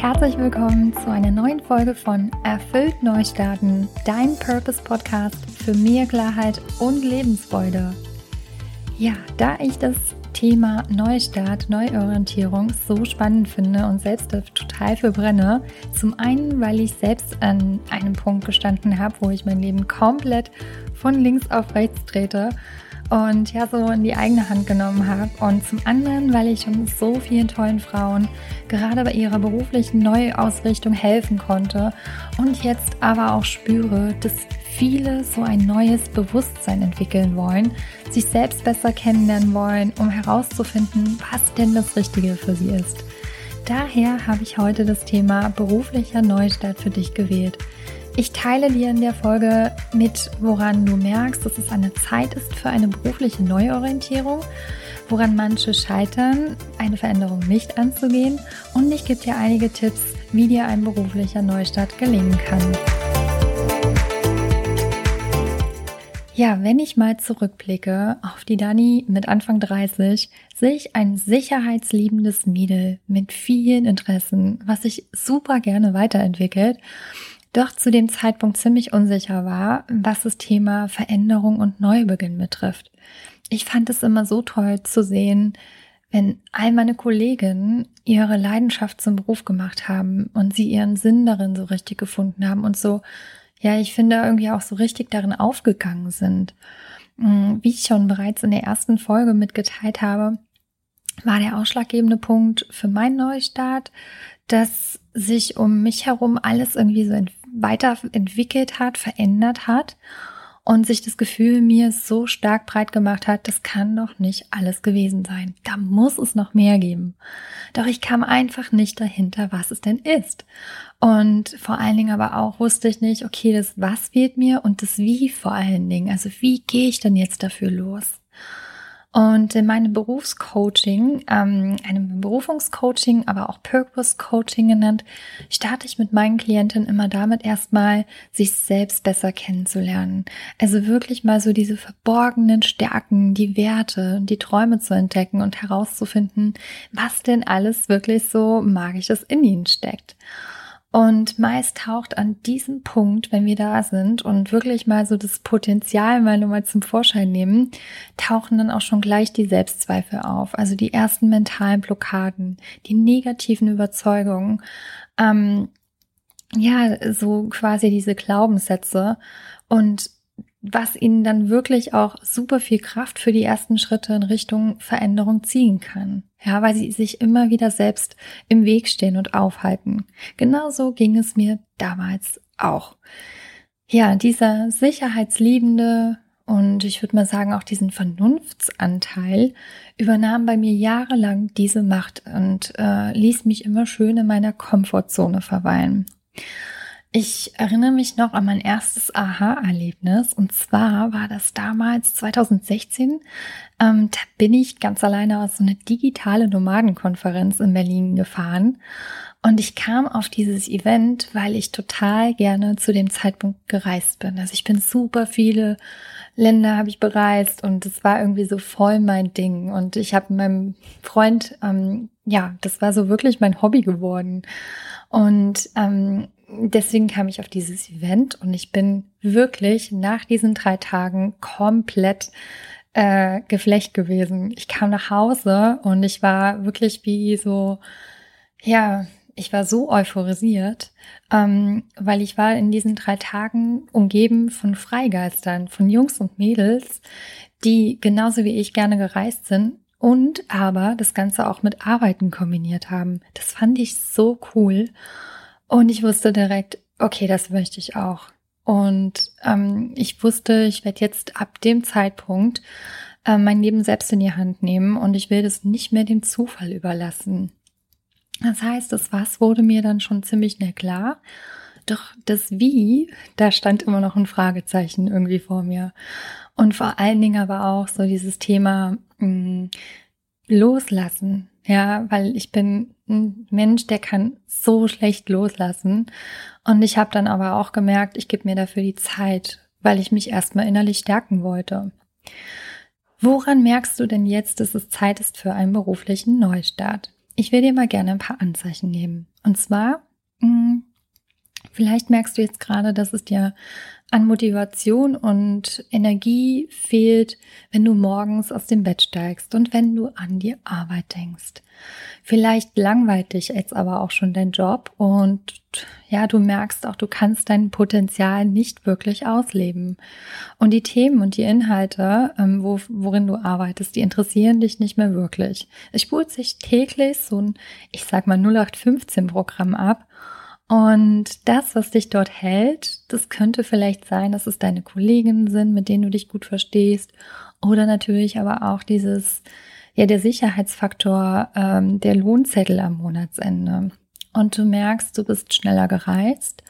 herzlich willkommen zu einer neuen Folge von Erfüllt Neustarten, dein Purpose Podcast für mehr Klarheit und Lebensfreude. Ja, da ich das Thema Neustart, Neuorientierung so spannend finde und selbst total für brenne. Zum einen, weil ich selbst an einem Punkt gestanden habe, wo ich mein Leben komplett von links auf rechts trete und ja so in die eigene Hand genommen habe. Und zum anderen, weil ich schon so vielen tollen Frauen gerade bei ihrer beruflichen Neuausrichtung helfen konnte und jetzt aber auch spüre, dass viele so ein neues Bewusstsein entwickeln wollen, sich selbst besser kennenlernen wollen, um herauszufinden, was denn das Richtige für sie ist. Daher habe ich heute das Thema beruflicher Neustart für dich gewählt. Ich teile dir in der Folge mit, woran du merkst, dass es eine Zeit ist für eine berufliche Neuorientierung, woran manche scheitern, eine Veränderung nicht anzugehen und ich gebe dir einige Tipps, wie dir ein beruflicher Neustart gelingen kann. Ja, wenn ich mal zurückblicke auf die Dani mit Anfang 30, sehe ich ein sicherheitsliebendes Mädel mit vielen Interessen, was sich super gerne weiterentwickelt doch zu dem Zeitpunkt ziemlich unsicher war, was das Thema Veränderung und Neubeginn betrifft. Ich fand es immer so toll zu sehen, wenn all meine Kolleginnen ihre Leidenschaft zum Beruf gemacht haben und sie ihren Sinn darin so richtig gefunden haben und so, ja, ich finde irgendwie auch so richtig darin aufgegangen sind. Mm, wie ich schon bereits in der ersten Folge mitgeteilt habe, war der ausschlaggebende Punkt für meinen Neustart, dass sich um mich herum alles irgendwie so weiterentwickelt hat, verändert hat und sich das Gefühl mir so stark breit gemacht hat, das kann doch nicht alles gewesen sein. Da muss es noch mehr geben. Doch ich kam einfach nicht dahinter, was es denn ist. Und vor allen Dingen aber auch wusste ich nicht, okay, das was fehlt mir und das wie vor allen Dingen. Also wie gehe ich denn jetzt dafür los? Und in meinem Berufscoaching, ähm, einem Berufungscoaching, aber auch Purpose Coaching genannt, starte ich mit meinen Klienten immer damit erstmal, sich selbst besser kennenzulernen. Also wirklich mal so diese verborgenen Stärken, die Werte, die Träume zu entdecken und herauszufinden, was denn alles wirklich so magisches in ihnen steckt. Und meist taucht an diesem Punkt, wenn wir da sind und wirklich mal so das Potenzial mal nur mal zum Vorschein nehmen, tauchen dann auch schon gleich die Selbstzweifel auf. Also die ersten mentalen Blockaden, die negativen Überzeugungen, ähm, ja, so quasi diese Glaubenssätze. Und was ihnen dann wirklich auch super viel Kraft für die ersten Schritte in Richtung Veränderung ziehen kann. Ja, weil sie sich immer wieder selbst im Weg stehen und aufhalten. Genauso ging es mir damals auch. Ja, dieser sicherheitsliebende und ich würde mal sagen auch diesen Vernunftsanteil übernahm bei mir jahrelang diese Macht und äh, ließ mich immer schön in meiner Komfortzone verweilen. Ich erinnere mich noch an mein erstes Aha-Erlebnis und zwar war das damals 2016. Ähm, da bin ich ganz alleine aus so einer digitale Nomadenkonferenz in Berlin gefahren und ich kam auf dieses Event, weil ich total gerne zu dem Zeitpunkt gereist bin. Also ich bin super viele Länder habe ich bereist und es war irgendwie so voll mein Ding und ich habe meinem Freund ähm, ja, das war so wirklich mein Hobby geworden und ähm, deswegen kam ich auf dieses Event und ich bin wirklich nach diesen drei Tagen komplett äh, geflecht gewesen. Ich kam nach Hause und ich war wirklich wie so, ja, ich war so euphorisiert, ähm, weil ich war in diesen drei Tagen umgeben von Freigeistern, von Jungs und Mädels, die genauso wie ich gerne gereist sind und aber das Ganze auch mit Arbeiten kombiniert haben. Das fand ich so cool. Und ich wusste direkt, okay, das möchte ich auch. Und ähm, ich wusste, ich werde jetzt ab dem Zeitpunkt äh, mein Leben selbst in die Hand nehmen und ich will das nicht mehr dem Zufall überlassen. Das heißt, das Was wurde mir dann schon ziemlich schnell klar. Doch das Wie, da stand immer noch ein Fragezeichen irgendwie vor mir. Und vor allen Dingen aber auch so dieses Thema mh, mm, Loslassen. Ja, weil ich bin ein Mensch, der kann so schlecht loslassen. Und ich habe dann aber auch gemerkt, ich gebe mir dafür die Zeit, weil ich mich erstmal innerlich stärken wollte. Woran merkst du denn jetzt, dass es Zeit ist für einen beruflichen Neustart? ich will dir mal gerne ein paar Anzeichen nehmen. Und zwar, mh, hm, vielleicht merkst du jetzt gerade, dass es dir an Motivation und Energie fehlt, wenn du morgens aus dem Bett steigst und wenn du an die Arbeit denkst. Vielleicht langweilt dich jetzt aber auch schon dein Job und ja, du merkst auch, du kannst dein Potenzial nicht wirklich ausleben. Und die Themen und die Inhalte, ähm, wo, worin du arbeitest, die interessieren dich nicht mehr wirklich. Es spult sich täglich so ein, ich sag mal 0815 Programm ab und das, was dich dort hält, das könnte vielleicht sein, dass es deine Kolleginnen sind, mit denen du dich gut verstehst. Oder natürlich aber auch dieses, ja, der Sicherheitsfaktor, ähm, der Lohnzettel am Monatsende. Und du merkst, du bist schneller gereizt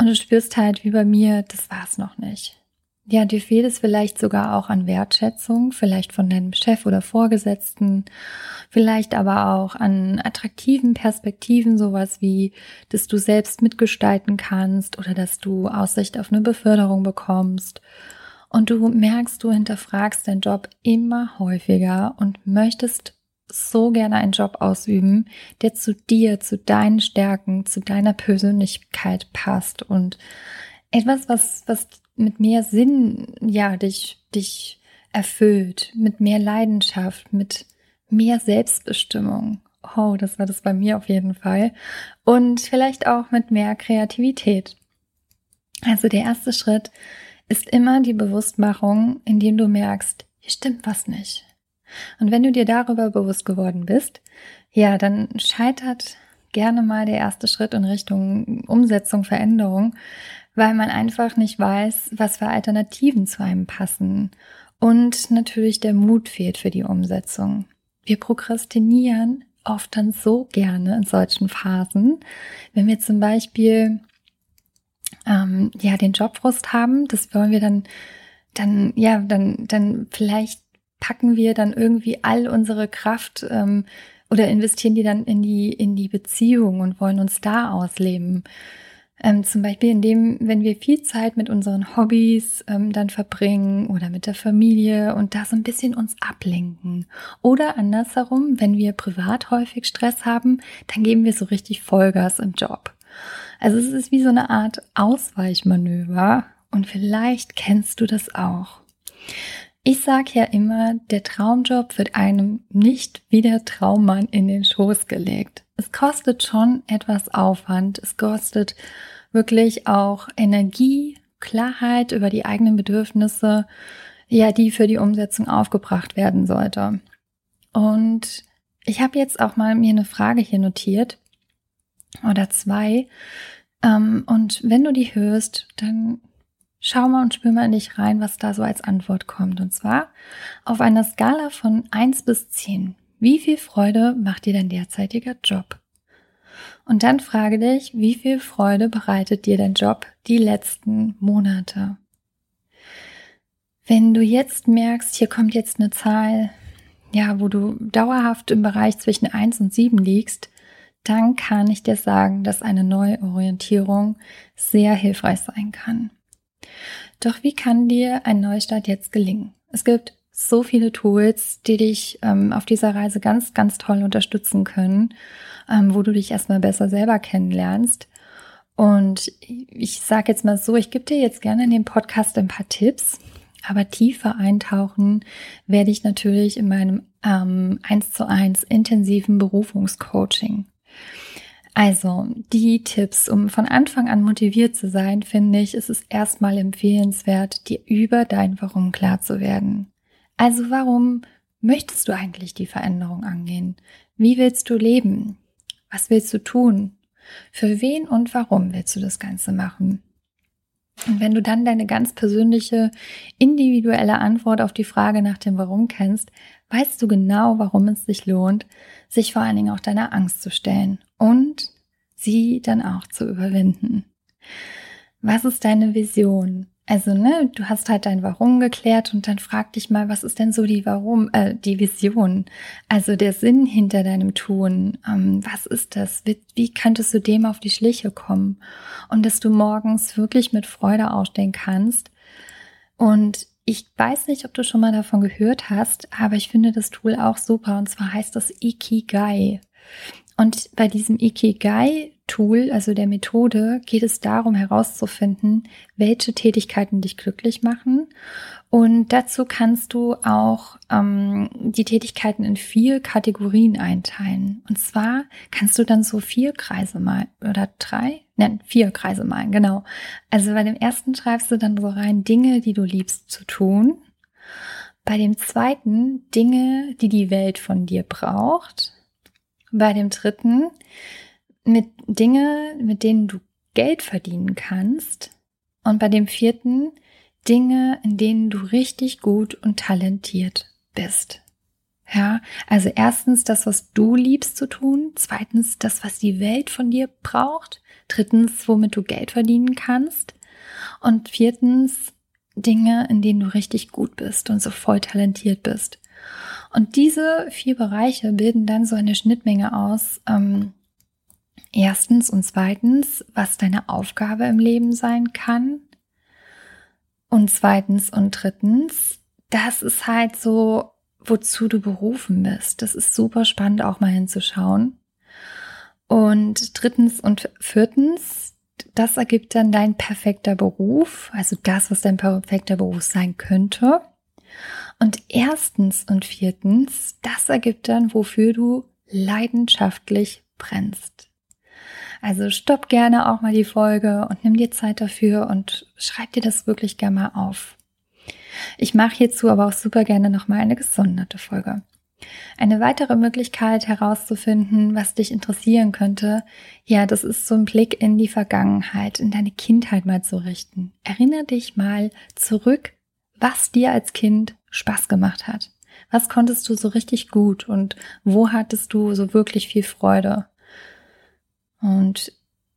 und du spürst halt wie bei mir, das war's noch nicht. Ja, dir fehlt es vielleicht sogar auch an Wertschätzung, vielleicht von deinem Chef oder Vorgesetzten, vielleicht aber auch an attraktiven Perspektiven, sowas wie, dass du selbst mitgestalten kannst oder dass du Aussicht auf eine Beförderung bekommst. Und du merkst, du hinterfragst deinen Job immer häufiger und möchtest so gerne einen Job ausüben, der zu dir, zu deinen Stärken, zu deiner Persönlichkeit passt und etwas, was, was mit mehr Sinn, ja, dich, dich erfüllt, mit mehr Leidenschaft, mit mehr Selbstbestimmung. Oh, das war das bei mir auf jeden Fall. Und vielleicht auch mit mehr Kreativität. Also der erste Schritt ist immer die Bewusstmachung, indem du merkst, hier stimmt was nicht. Und wenn du dir darüber bewusst geworden bist, ja, dann scheitert gerne mal der erste Schritt in Richtung Umsetzung, Veränderung, weil man einfach nicht weiß, was für Alternativen zu einem passen. Und natürlich der Mut fehlt für die Umsetzung. Wir prokrastinieren oft dann so gerne in solchen Phasen, wenn wir zum Beispiel ähm, ja den Jobfrust haben, das wollen wir dann dann ja dann dann vielleicht packen wir dann irgendwie all unsere Kraft ähm, oder investieren die dann in die in die Beziehung und wollen uns da ausleben. Ähm, zum Beispiel indem, wenn wir viel Zeit mit unseren Hobbys ähm, dann verbringen oder mit der Familie und da so ein bisschen uns ablenken. Oder andersherum, wenn wir privat häufig Stress haben, dann geben wir so richtig Vollgas im Job. Also es ist wie so eine Art Ausweichmanöver und vielleicht kennst du das auch. Ich sage ja immer, der Traumjob wird einem nicht wie der Traummann in den Schoß gelegt. Es kostet schon etwas Aufwand. Es kostet wirklich auch Energie, Klarheit über die eigenen Bedürfnisse, ja, die für die Umsetzung aufgebracht werden sollte. Und ich habe jetzt auch mal mir eine Frage hier notiert oder zwei. Ähm, und wenn du die hörst, dann schau mal und spür mal in dich rein, was da so als Antwort kommt. Und zwar auf einer Skala von eins bis zehn. Wie viel Freude macht dir dein derzeitiger Job? Und dann frage dich, wie viel Freude bereitet dir dein Job die letzten Monate? Wenn du jetzt merkst, hier kommt jetzt eine Zahl, ja, wo du dauerhaft im Bereich zwischen 1 und 7 liegst, dann kann ich dir sagen, dass eine Neuorientierung sehr hilfreich sein kann. Doch wie kann dir ein Neustart jetzt gelingen? Es gibt so viele Tools, die dich ähm, auf dieser Reise ganz, ganz toll unterstützen können, ähm, wo du dich erstmal besser selber kennenlernst. Und ich sage jetzt mal so, ich gebe dir jetzt gerne in dem Podcast ein paar Tipps, aber tiefer eintauchen werde ich natürlich in meinem ähm, 1 zu 1 intensiven Berufungscoaching. Also, die Tipps, um von Anfang an motiviert zu sein, finde ich, ist es erstmal empfehlenswert, dir über dein Warum klar zu werden. Also warum möchtest du eigentlich die Veränderung angehen? Wie willst du leben? Was willst du tun? Für wen und warum willst du das Ganze machen? Und wenn du dann deine ganz persönliche, individuelle Antwort auf die Frage nach dem Warum kennst, weißt du genau, warum es sich lohnt, sich vor allen Dingen auch deiner Angst zu stellen und sie dann auch zu überwinden. Was ist deine Vision? Also, ne, du hast halt dein Warum geklärt und dann frag dich mal, was ist denn so die Warum, äh, die Vision? Also der Sinn hinter deinem Tun. Ähm, was ist das? Wie, wie könntest du dem auf die Schliche kommen? Und dass du morgens wirklich mit Freude aufstehen kannst. Und ich weiß nicht, ob du schon mal davon gehört hast, aber ich finde das Tool auch super. Und zwar heißt das Ikigai. Und bei diesem Ikigai-Tool, also der Methode, geht es darum herauszufinden, welche Tätigkeiten dich glücklich machen. Und dazu kannst du auch ähm, die Tätigkeiten in vier Kategorien einteilen. Und zwar kannst du dann so vier Kreise malen oder drei, nein, vier Kreise malen, genau. Also bei dem ersten schreibst du dann so rein Dinge, die du liebst zu tun. Bei dem zweiten Dinge, die die Welt von dir braucht. Bei dem dritten mit Dinge, mit denen du Geld verdienen kannst. Und bei dem vierten Dinge, in denen du richtig gut und talentiert bist. Ja, also erstens das, was du liebst zu tun. Zweitens das, was die Welt von dir braucht. Drittens, womit du Geld verdienen kannst. Und viertens Dinge, in denen du richtig gut bist und so voll talentiert bist. Und diese vier Bereiche bilden dann so eine Schnittmenge aus. Ähm, erstens und zweitens, was deine Aufgabe im Leben sein kann. Und zweitens und drittens, das ist halt so, wozu du berufen bist. Das ist super spannend auch mal hinzuschauen. Und drittens und viertens, das ergibt dann dein perfekter Beruf, also das, was dein perfekter Beruf sein könnte. Und erstens und viertens, das ergibt dann, wofür du leidenschaftlich brennst. Also stopp gerne auch mal die Folge und nimm dir Zeit dafür und schreib dir das wirklich gerne mal auf. Ich mache hierzu aber auch super gerne nochmal eine gesonderte Folge. Eine weitere Möglichkeit herauszufinden, was dich interessieren könnte, ja, das ist so ein Blick in die Vergangenheit, in deine Kindheit mal zu richten. Erinnere dich mal zurück, was dir als Kind Spaß gemacht hat. Was konntest du so richtig gut und wo hattest du so wirklich viel Freude? Und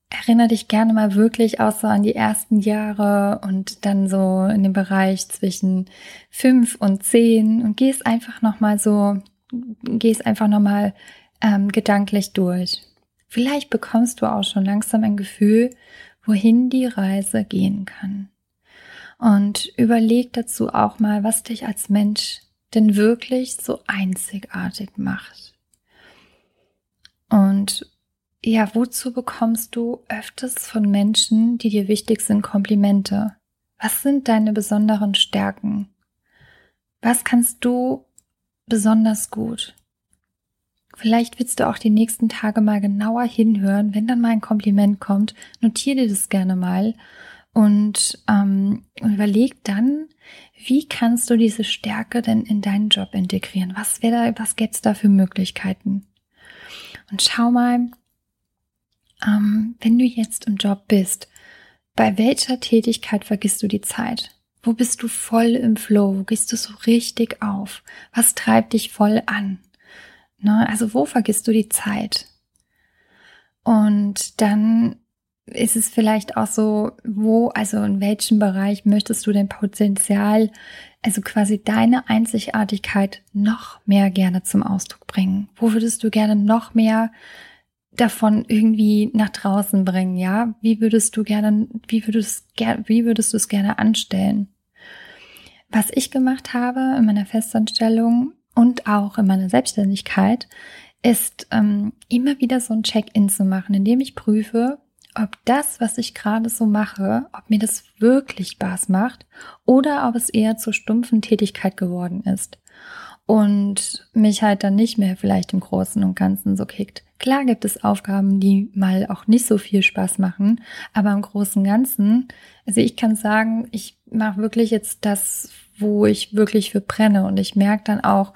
erinnere dich gerne mal wirklich auch so an die ersten Jahre und dann so in dem Bereich zwischen fünf und zehn und gehst einfach nochmal so, gehst einfach nochmal ähm, gedanklich durch. Vielleicht bekommst du auch schon langsam ein Gefühl, wohin die Reise gehen kann. Und überleg dazu auch mal, was dich als Mensch denn wirklich so einzigartig macht. Und ja, wozu bekommst du öfters von Menschen, die dir wichtig sind, Komplimente? Was sind deine besonderen Stärken? Was kannst du besonders gut? Vielleicht willst du auch die nächsten Tage mal genauer hinhören, wenn dann mal ein Kompliment kommt. Notiere dir das gerne mal und ähm, überleg dann, wie kannst du diese Stärke denn in deinen Job integrieren? Was wäre da, was gäb's da für Möglichkeiten? Und schau mal, ähm, wenn du jetzt im Job bist, bei welcher Tätigkeit vergisst du die Zeit? Wo bist du voll im Flow? Wo gehst du so richtig auf? Was treibt dich voll an? Ne? Also wo vergisst du die Zeit? Und dann ist es vielleicht auch so, wo, also in welchem Bereich möchtest du dein Potenzial, also quasi deine Einzigartigkeit noch mehr gerne zum Ausdruck bringen? Wo würdest du gerne noch mehr davon irgendwie nach draußen bringen, ja? Wie würdest du gerne, wie würdest, wie würdest du es gerne anstellen? Was ich gemacht habe in meiner Festanstellung und auch in meiner Selbstständigkeit, ist ähm, immer wieder so ein Check-in zu machen, indem ich prüfe, ob das, was ich gerade so mache, ob mir das wirklich Spaß macht oder ob es eher zur stumpfen Tätigkeit geworden ist und mich halt dann nicht mehr vielleicht im Großen und Ganzen so kickt. Klar gibt es Aufgaben, die mal auch nicht so viel Spaß machen, aber im Großen und Ganzen, also ich kann sagen, ich mache wirklich jetzt das, wo ich wirklich für brenne und ich merke dann auch,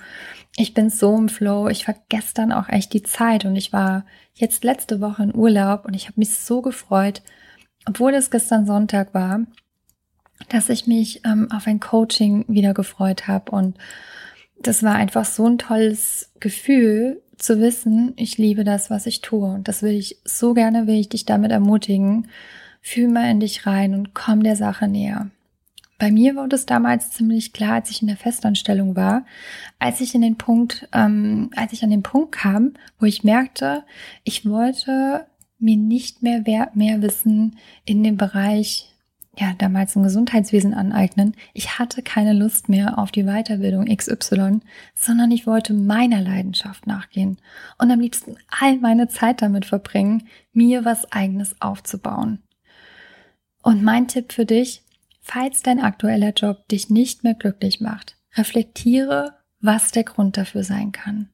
ich bin so im Flow, ich vergesse dann auch echt die Zeit und ich war jetzt letzte Woche in Urlaub und ich habe mich so gefreut, obwohl es gestern Sonntag war, dass ich mich ähm, auf ein Coaching wieder gefreut habe und das war einfach so ein tolles Gefühl zu wissen, ich liebe das, was ich tue und das will ich so gerne, will ich dich damit ermutigen. Fühl mal in dich rein und komm der Sache näher. Bei mir wurde es damals ziemlich klar, als ich in der Festanstellung war, als ich in den Punkt, ähm, als ich an den Punkt kam, wo ich merkte, ich wollte mir nicht mehr mehr Wissen in dem Bereich ja, damals im Gesundheitswesen aneignen. Ich hatte keine Lust mehr auf die Weiterbildung XY, sondern ich wollte meiner Leidenschaft nachgehen und am liebsten all meine Zeit damit verbringen, mir was eigenes aufzubauen. Und mein Tipp für dich, falls dein aktueller Job dich nicht mehr glücklich macht, reflektiere, was der Grund dafür sein kann.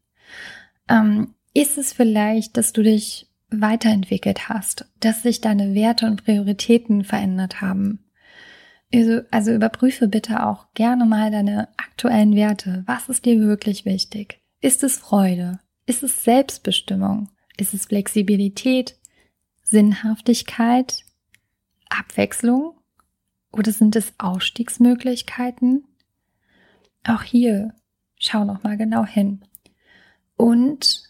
Ähm, ist es vielleicht, dass du dich weiterentwickelt hast, dass sich deine Werte und Prioritäten verändert haben. Also, also überprüfe bitte auch gerne mal deine aktuellen Werte. Was ist dir wirklich wichtig? Ist es Freude? Ist es Selbstbestimmung? Ist es Flexibilität? Sinnhaftigkeit? Abwechslung? Oder sind es Ausstiegsmöglichkeiten? Auch hier schau noch mal genau hin. Und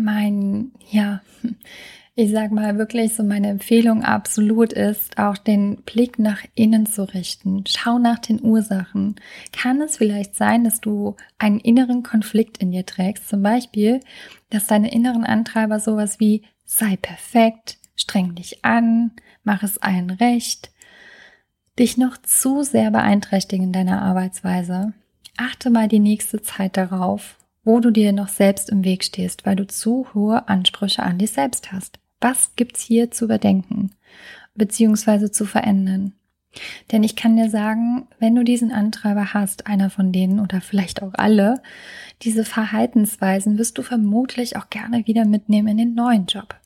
mein, ja, ich sag mal wirklich so meine Empfehlung absolut ist, auch den Blick nach innen zu richten. Schau nach den Ursachen. Kann es vielleicht sein, dass du einen inneren Konflikt in dir trägst? Zum Beispiel, dass deine inneren Antreiber sowas wie sei perfekt, streng dich an, mach es allen recht, dich noch zu sehr beeinträchtigen in deiner Arbeitsweise. Achte mal die nächste Zeit darauf, wo du dir noch selbst im Weg stehst, weil du zu hohe Ansprüche an dich selbst hast. Was gibt's hier zu überdenken beziehungsweise zu verändern? Denn ich kann dir sagen, wenn du diesen Antreiber hast, einer von denen oder vielleicht auch alle, diese Verhaltensweisen wirst du vermutlich auch gerne wieder mitnehmen in den neuen Job.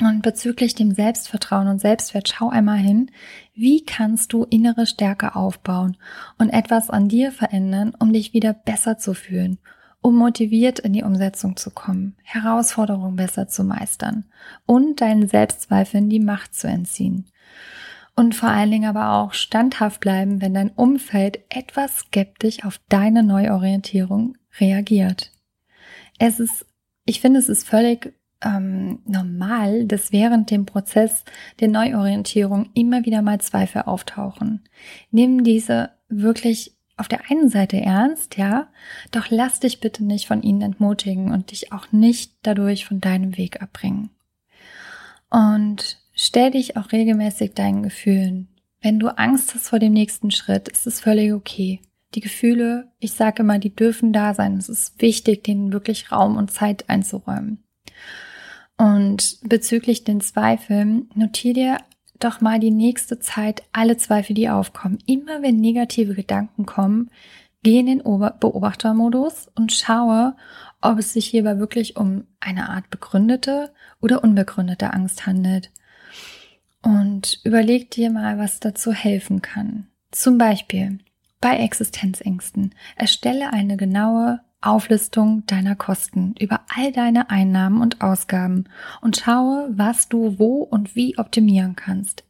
Und bezüglich dem Selbstvertrauen und Selbstwert, schau einmal hin, wie kannst du innere Stärke aufbauen und etwas an dir verändern, um dich wieder besser zu fühlen um motiviert in die Umsetzung zu kommen, Herausforderungen besser zu meistern und deinen Selbstzweifeln die Macht zu entziehen. Und vor allen Dingen aber auch standhaft bleiben, wenn dein Umfeld etwas skeptisch auf deine Neuorientierung reagiert. Es ist, ich finde, es ist völlig ähm, normal, dass während dem Prozess der Neuorientierung immer wieder mal Zweifel auftauchen. Nimm diese wirklich auf der einen Seite ernst, ja, doch lass dich bitte nicht von ihnen entmutigen und dich auch nicht dadurch von deinem Weg abbringen. Und stell dich auch regelmäßig deinen Gefühlen. Wenn du Angst hast vor dem nächsten Schritt, ist es völlig okay. Die Gefühle, ich sage immer, die dürfen da sein. Es ist wichtig, denen wirklich Raum und Zeit einzuräumen. Und bezüglich den Zweifeln, notier dir doch mal die nächste Zeit alle Zweifel, die aufkommen. Immer wenn negative Gedanken kommen, geh in den Beobachtermodus und schaue, ob es sich hierbei wirklich um eine Art begründete oder unbegründete Angst handelt. Und überleg dir mal, was dazu helfen kann. Zum Beispiel bei Existenzängsten. Erstelle eine genaue Auflistung deiner Kosten über all deine Einnahmen und Ausgaben und schaue, was du wo und wie optimieren kannst.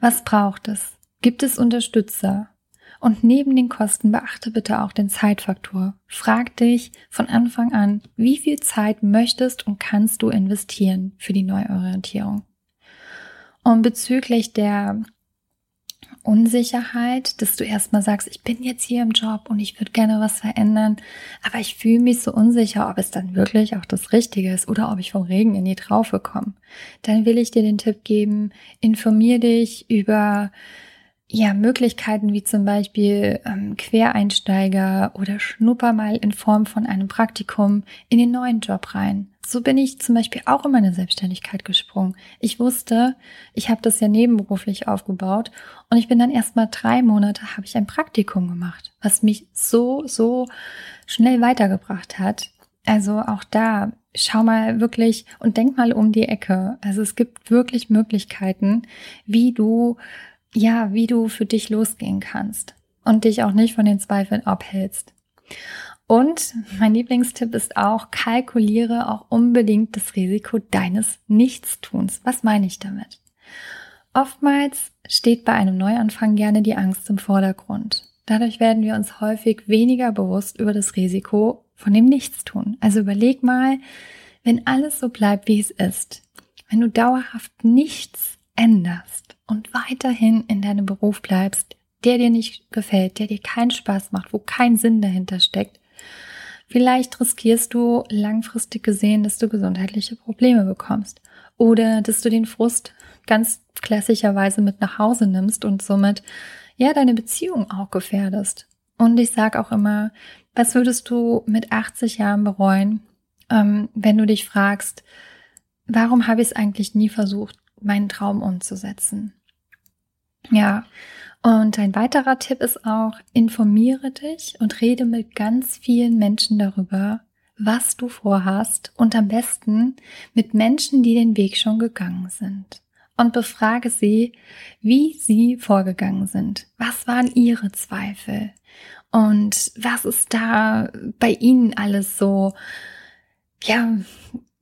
Was braucht es? Gibt es Unterstützer? Und neben den Kosten beachte bitte auch den Zeitfaktor. Frag dich von Anfang an, wie viel Zeit möchtest und kannst du investieren für die Neuorientierung. Und bezüglich der Unsicherheit, dass du erstmal sagst, ich bin jetzt hier im Job und ich würde gerne was verändern, aber ich fühle mich so unsicher, ob es dann wirklich auch das Richtige ist oder ob ich vom Regen in die Traufe komme. Dann will ich dir den Tipp geben, informier dich über ja, Möglichkeiten wie zum Beispiel ähm, Quereinsteiger oder Schnupper mal in Form von einem Praktikum in den neuen Job rein. So bin ich zum Beispiel auch in meine Selbstständigkeit gesprungen. Ich wusste, ich habe das ja nebenberuflich aufgebaut und ich bin dann erst mal drei Monate habe ich ein Praktikum gemacht, was mich so, so schnell weitergebracht hat. Also auch da, schau mal wirklich und denk mal um die Ecke. Also es gibt wirklich Möglichkeiten, wie du ja, wie du für dich losgehen kannst und dich auch nicht von den Zweifeln abhältst. Und mein Lieblingstipp ist auch, kalkuliere auch unbedingt das Risiko deines Nichtstuns. Was meine ich damit? Oftmals steht bei einem Neuanfang gerne die Angst im Vordergrund. Dadurch werden wir uns häufig weniger bewusst über das Risiko von dem Nichtstun. Also überleg mal, wenn alles so bleibt, wie es ist, wenn du dauerhaft nichts änderst, und weiterhin in deinem Beruf bleibst, der dir nicht gefällt, der dir keinen Spaß macht, wo kein Sinn dahinter steckt, vielleicht riskierst du langfristig gesehen, dass du gesundheitliche Probleme bekommst oder dass du den Frust ganz klassischerweise mit nach Hause nimmst und somit ja deine Beziehung auch gefährdest. Und ich sage auch immer, was würdest du mit 80 Jahren bereuen, ähm, wenn du dich fragst, warum habe ich es eigentlich nie versucht, meinen Traum umzusetzen? Ja, und ein weiterer Tipp ist auch, informiere dich und rede mit ganz vielen Menschen darüber, was du vorhast und am besten mit Menschen, die den Weg schon gegangen sind. Und befrage sie, wie sie vorgegangen sind. Was waren ihre Zweifel? Und was ist da bei ihnen alles so, ja,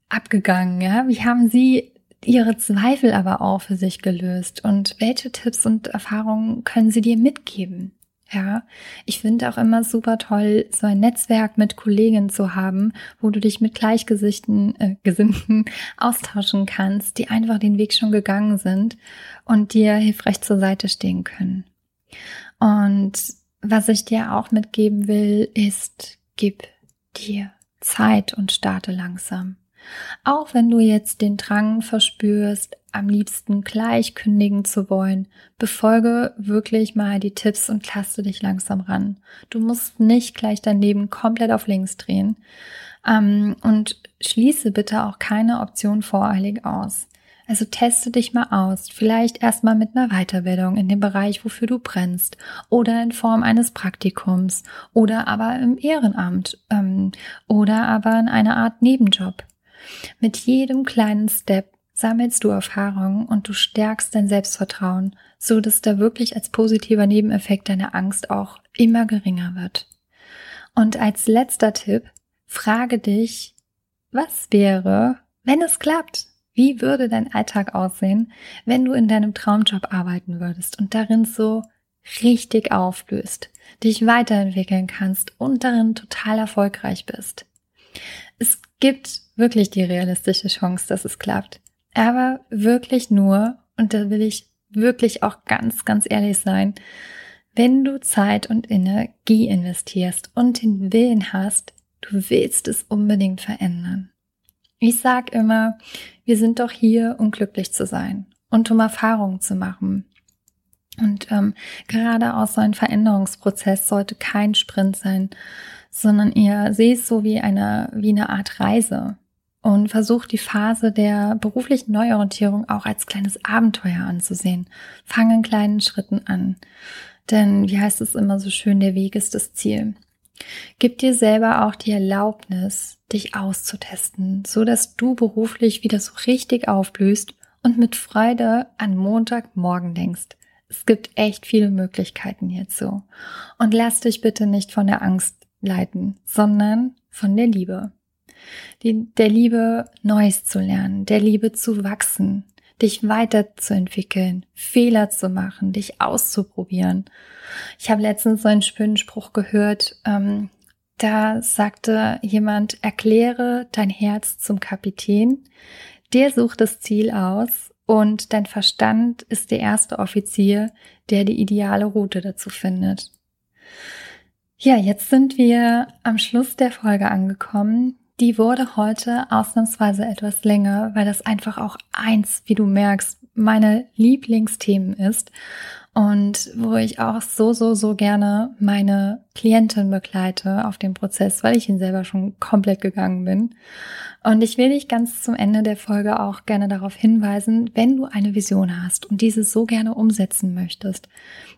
abgegangen? Ja? Wie haben sie ihre Zweifel aber auch für sich gelöst? Und welche Tipps und Erfahrungen können sie dir mitgeben? Ja, ich finde auch immer super toll, so ein Netzwerk mit Kollegen zu haben, wo du dich mit Gleichgesichten, äh, Gesinnten austauschen kannst, die einfach den Weg schon gegangen sind und dir hilfreich zur Seite stehen können. Und was ich dir auch mitgeben will, ist, gib dir Zeit und starte langsam. Auch wenn du jetzt den Drang verspürst, am liebsten gleich kündigen zu wollen, befolge wirklich mal die Tipps und taste dich langsam ran. Du musst nicht gleich dein Leben komplett auf links drehen. Ähm, und schließe bitte auch keine Option voreilig aus. Also teste dich mal aus. Vielleicht erstmal mit einer Weiterbildung in dem Bereich, wofür du brennst. Oder in Form eines Praktikums. Oder aber im Ehrenamt. Ähm, oder aber in einer Art Nebenjob. Mit jedem kleinen Step sammelst du Erfahrungen und du stärkst dein Selbstvertrauen, so dass da wirklich als positiver Nebeneffekt deine Angst auch immer geringer wird. Und als letzter Tipp, frage dich, was wäre, wenn es klappt? Wie würde dein Alltag aussehen, wenn du in deinem Traumjob arbeiten würdest und darin so richtig aufblühst, dich weiterentwickeln kannst und darin total erfolgreich bist? Es gibt wirklich die realistische Chance, dass es klappt. Aber wirklich nur, und da will ich wirklich auch ganz, ganz ehrlich sein, wenn du Zeit und Energie investierst und den Willen hast, du willst es unbedingt verändern. Ich sag immer, wir sind doch hier, um glücklich zu sein und um Erfahrungen zu machen. Und ähm, gerade auch so ein Veränderungsprozess sollte kein Sprint sein, sondern ihr seht es so wie eine, wie eine Art Reise und versucht die Phase der beruflichen Neuorientierung auch als kleines Abenteuer anzusehen. Fang in kleinen Schritten an. Denn, wie heißt es immer so schön, der Weg ist das Ziel. Gib dir selber auch die Erlaubnis, dich auszutesten, so dass du beruflich wieder so richtig aufblühst und mit Freude an Montagmorgen denkst. Es gibt echt viele Möglichkeiten hierzu. Und lass dich bitte nicht von der Angst leiten, sondern von der Liebe. Die, der Liebe Neues zu lernen, der Liebe zu wachsen, dich weiterzuentwickeln, Fehler zu machen, dich auszuprobieren. Ich habe letztens so einen schönen Spruch gehört, ähm, da sagte jemand, erkläre dein Herz zum Kapitän, der sucht das Ziel aus und dein Verstand ist der erste Offizier, der die ideale Route dazu findet. Ja, jetzt sind wir am Schluss der Folge angekommen. Die wurde heute ausnahmsweise etwas länger, weil das einfach auch eins, wie du merkst, meine Lieblingsthemen ist und wo ich auch so, so, so gerne meine Klientin begleite auf dem Prozess, weil ich ihn selber schon komplett gegangen bin. Und ich will dich ganz zum Ende der Folge auch gerne darauf hinweisen, wenn du eine Vision hast und diese so gerne umsetzen möchtest,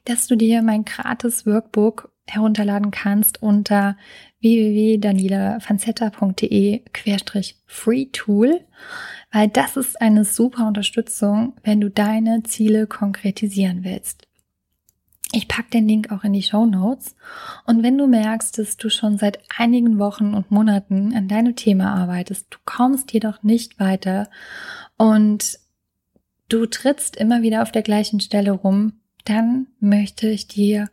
dass du dir mein gratis Workbook herunterladen kannst unter www.danielafanzetta.de-free-tool, weil das ist eine super Unterstützung, wenn du deine Ziele konkretisieren willst. Ich pack den Link auch in die Show Notes. Und wenn du merkst, dass du schon seit einigen Wochen und Monaten an deinem Thema arbeitest, du kommst jedoch nicht weiter und du trittst immer wieder auf der gleichen Stelle rum, dann möchte ich dir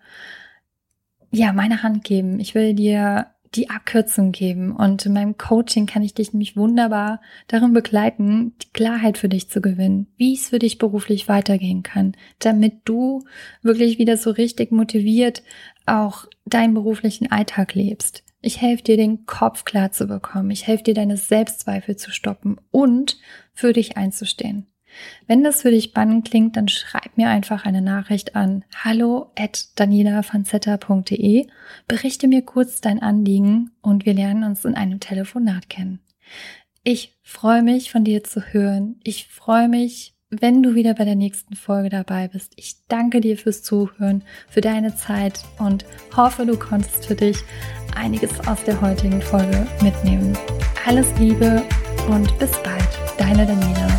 ja meine Hand geben. Ich will dir die Abkürzung geben. Und in meinem Coaching kann ich dich nämlich wunderbar darin begleiten, die Klarheit für dich zu gewinnen, wie es für dich beruflich weitergehen kann, damit du wirklich wieder so richtig motiviert auch deinen beruflichen Alltag lebst. Ich helfe dir, den Kopf klar zu bekommen. Ich helfe dir, deine Selbstzweifel zu stoppen und für dich einzustehen. Wenn das für dich spannend klingt, dann schreib mir einfach eine Nachricht an hallo at berichte mir kurz dein Anliegen und wir lernen uns in einem Telefonat kennen. Ich freue mich, von dir zu hören. Ich freue mich, wenn du wieder bei der nächsten Folge dabei bist. Ich danke dir fürs Zuhören, für deine Zeit und hoffe, du konntest für dich einiges aus der heutigen Folge mitnehmen. Alles Liebe und bis bald, deine Daniela.